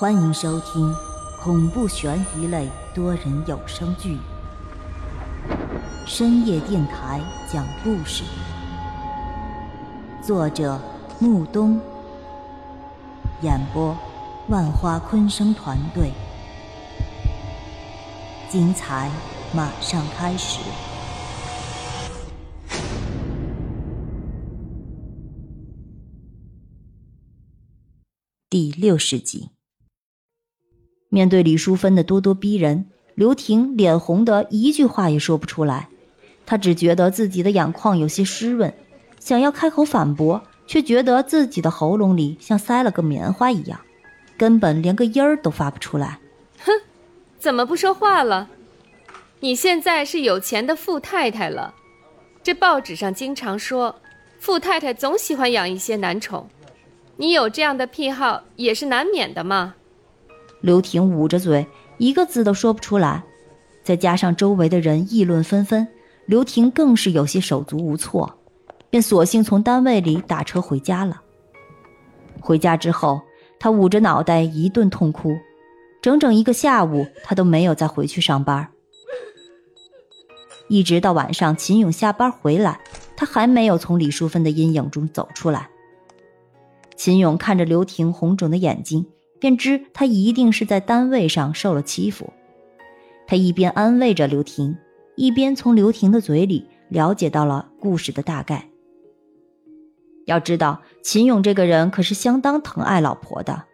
欢迎收听恐怖悬疑类多人有声剧《深夜电台讲故事》，作者木冬，演播万花昆声团队，精彩马上开始。第六十集。面对李淑芬的咄咄逼人，刘婷脸红的一句话也说不出来。她只觉得自己的眼眶有些湿润，想要开口反驳，却觉得自己的喉咙里像塞了个棉花一样，根本连个音儿都发不出来。哼，怎么不说话了？你现在是有钱的富太太了。这报纸上经常说，富太太总喜欢养一些男宠。你有这样的癖好也是难免的嘛。刘婷捂着嘴，一个字都说不出来。再加上周围的人议论纷纷，刘婷更是有些手足无措，便索性从单位里打车回家了。回家之后，她捂着脑袋一顿痛哭，整整一个下午，她都没有再回去上班。一直到晚上，秦勇下班回来，他还没有从李淑芬的阴影中走出来。秦勇看着刘婷红肿的眼睛，便知他一定是在单位上受了欺负。他一边安慰着刘婷，一边从刘婷的嘴里了解到了故事的大概。要知道，秦勇这个人可是相当疼爱老婆的，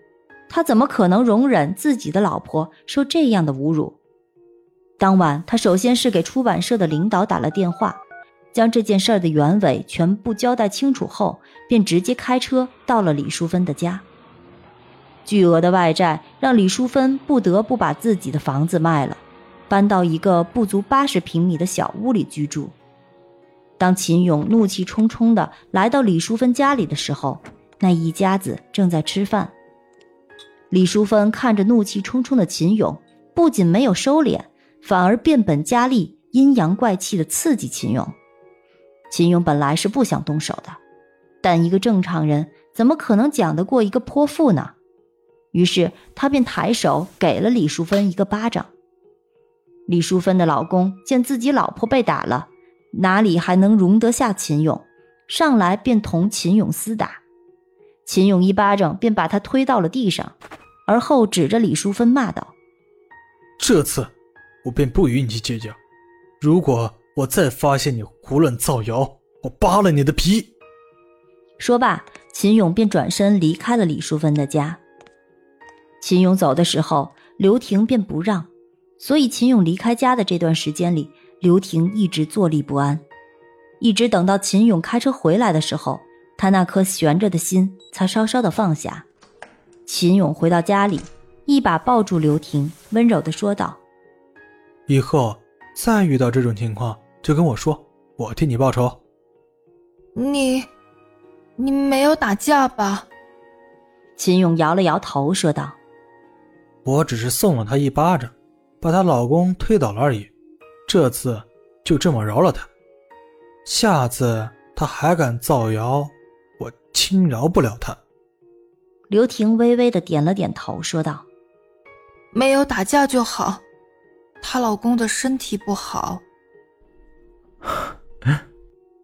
他怎么可能容忍自己的老婆受这样的侮辱？当晚，他首先是给出版社的领导打了电话。将这件事的原委全部交代清楚后，便直接开车到了李淑芬的家。巨额的外债让李淑芬不得不把自己的房子卖了，搬到一个不足八十平米的小屋里居住。当秦勇怒气冲冲地来到李淑芬家里的时候，那一家子正在吃饭。李淑芬看着怒气冲冲的秦勇，不仅没有收敛，反而变本加厉，阴阳怪气地刺激秦勇。秦勇本来是不想动手的，但一个正常人怎么可能讲得过一个泼妇呢？于是他便抬手给了李淑芬一个巴掌。李淑芬的老公见自己老婆被打了，哪里还能容得下秦勇，上来便同秦勇厮打。秦勇一巴掌便把他推到了地上，而后指着李淑芬骂道：“这次我便不与你计较，如果……”我再发现你胡乱造谣，我扒了你的皮！说罢，秦勇便转身离开了李淑芬的家。秦勇走的时候，刘婷便不让，所以秦勇离开家的这段时间里，刘婷一直坐立不安。一直等到秦勇开车回来的时候，他那颗悬着的心才稍稍的放下。秦勇回到家里，一把抱住刘婷，温柔的说道：“以后再遇到这种情况。”就跟我说，我替你报仇。你，你没有打架吧？秦勇摇了摇头，说道：“我只是送了她一巴掌，把她老公推倒了而已。这次就这么饶了她，下次她还敢造谣，我轻饶不了她。”刘婷微微的点了点头，说道：“没有打架就好，她老公的身体不好。”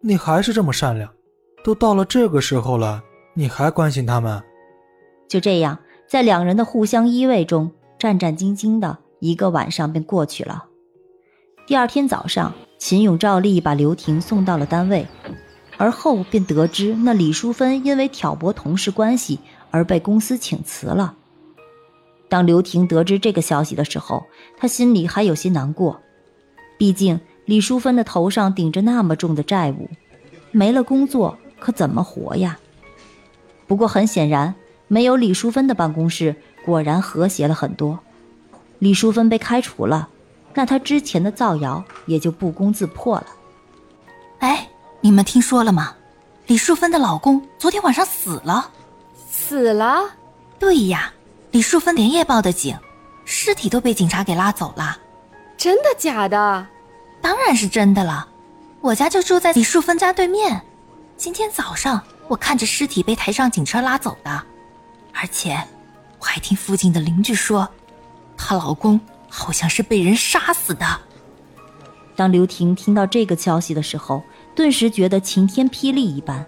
你还是这么善良，都到了这个时候了，你还关心他们？就这样，在两人的互相依偎中，战战兢兢的一个晚上便过去了。第二天早上，秦勇照例把刘婷送到了单位，而后便得知那李淑芬因为挑拨同事关系而被公司请辞了。当刘婷得知这个消息的时候，她心里还有些难过，毕竟。李淑芬的头上顶着那么重的债务，没了工作可怎么活呀？不过很显然，没有李淑芬的办公室果然和谐了很多。李淑芬被开除了，那她之前的造谣也就不攻自破了。哎，你们听说了吗？李淑芬的老公昨天晚上死了。死了？对呀，李淑芬连夜报的警，尸体都被警察给拉走了。真的假的？当然是真的了，我家就住在李淑芬家对面。今天早上我看着尸体被抬上警车拉走的，而且我还听附近的邻居说，她老公好像是被人杀死的。当刘婷听到这个消息的时候，顿时觉得晴天霹雳一般。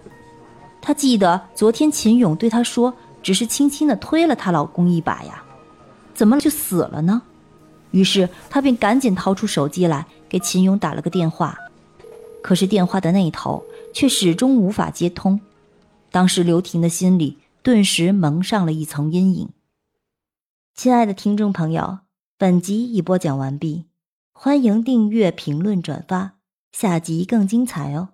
她记得昨天秦勇对她说，只是轻轻的推了她老公一把呀，怎么就死了呢？于是她便赶紧掏出手机来给秦勇打了个电话，可是电话的那头却始终无法接通。当时刘婷的心里顿时蒙上了一层阴影。亲爱的听众朋友，本集已播讲完毕。欢迎订阅、评论、转发，下集更精彩哦！